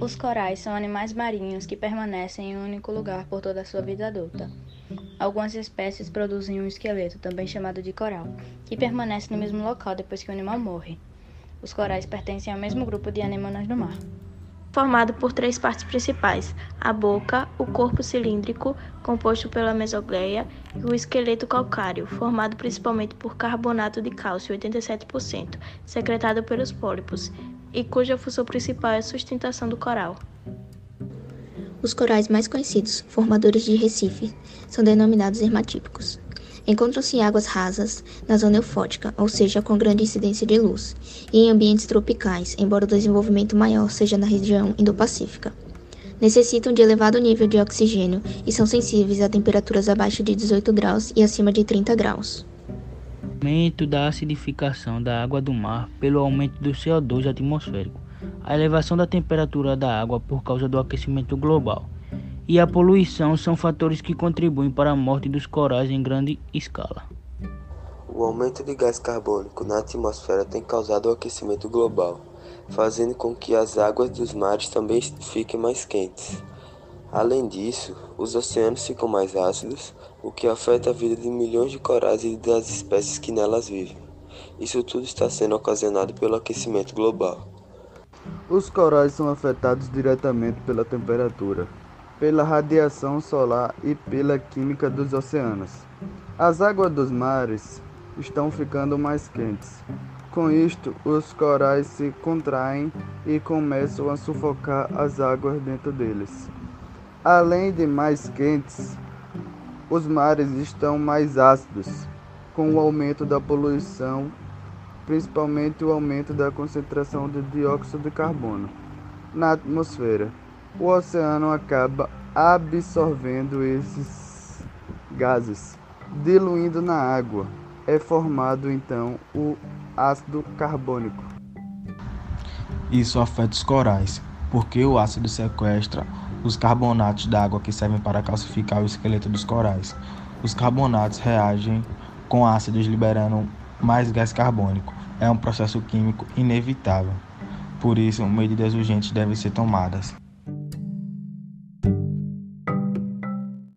Os corais são animais marinhos que permanecem em um único lugar por toda a sua vida adulta. Algumas espécies produzem um esqueleto, também chamado de coral, que permanece no mesmo local depois que o animal morre. Os corais pertencem ao mesmo grupo de anemonas do mar formado por três partes principais: a boca, o corpo cilíndrico, composto pela mesogleia, e o esqueleto calcário, formado principalmente por carbonato de cálcio 87%, secretado pelos pólipos, e cuja função principal é a sustentação do coral. Os corais mais conhecidos, formadores de recife, são denominados hermatípicos. Encontram-se em águas rasas, na zona eufótica, ou seja, com grande incidência de luz, e em ambientes tropicais, embora o desenvolvimento maior seja na região Indo-Pacífica. Necessitam de elevado nível de oxigênio e são sensíveis a temperaturas abaixo de 18 graus e acima de 30 graus. Aumento da acidificação da água do mar pelo aumento do CO2 atmosférico, a elevação da temperatura da água por causa do aquecimento global e a poluição são fatores que contribuem para a morte dos corais em grande escala. O aumento de gás carbônico na atmosfera tem causado o aquecimento global, fazendo com que as águas dos mares também fiquem mais quentes. Além disso, os oceanos ficam mais ácidos, o que afeta a vida de milhões de corais e das espécies que nelas vivem. Isso tudo está sendo ocasionado pelo aquecimento global. Os corais são afetados diretamente pela temperatura, pela radiação solar e pela química dos oceanos. As águas dos mares estão ficando mais quentes. Com isto, os corais se contraem e começam a sufocar as águas dentro deles. Além de mais quentes, os mares estão mais ácidos, com o aumento da poluição, principalmente o aumento da concentração de dióxido de carbono na atmosfera o oceano acaba absorvendo esses gases, diluindo na água. É formado então o ácido carbônico. Isso afeta os corais, porque o ácido sequestra os carbonatos da água que servem para calcificar o esqueleto dos corais. Os carbonatos reagem com ácidos liberando mais gás carbônico. É um processo químico inevitável. Por isso, medidas urgentes devem ser tomadas.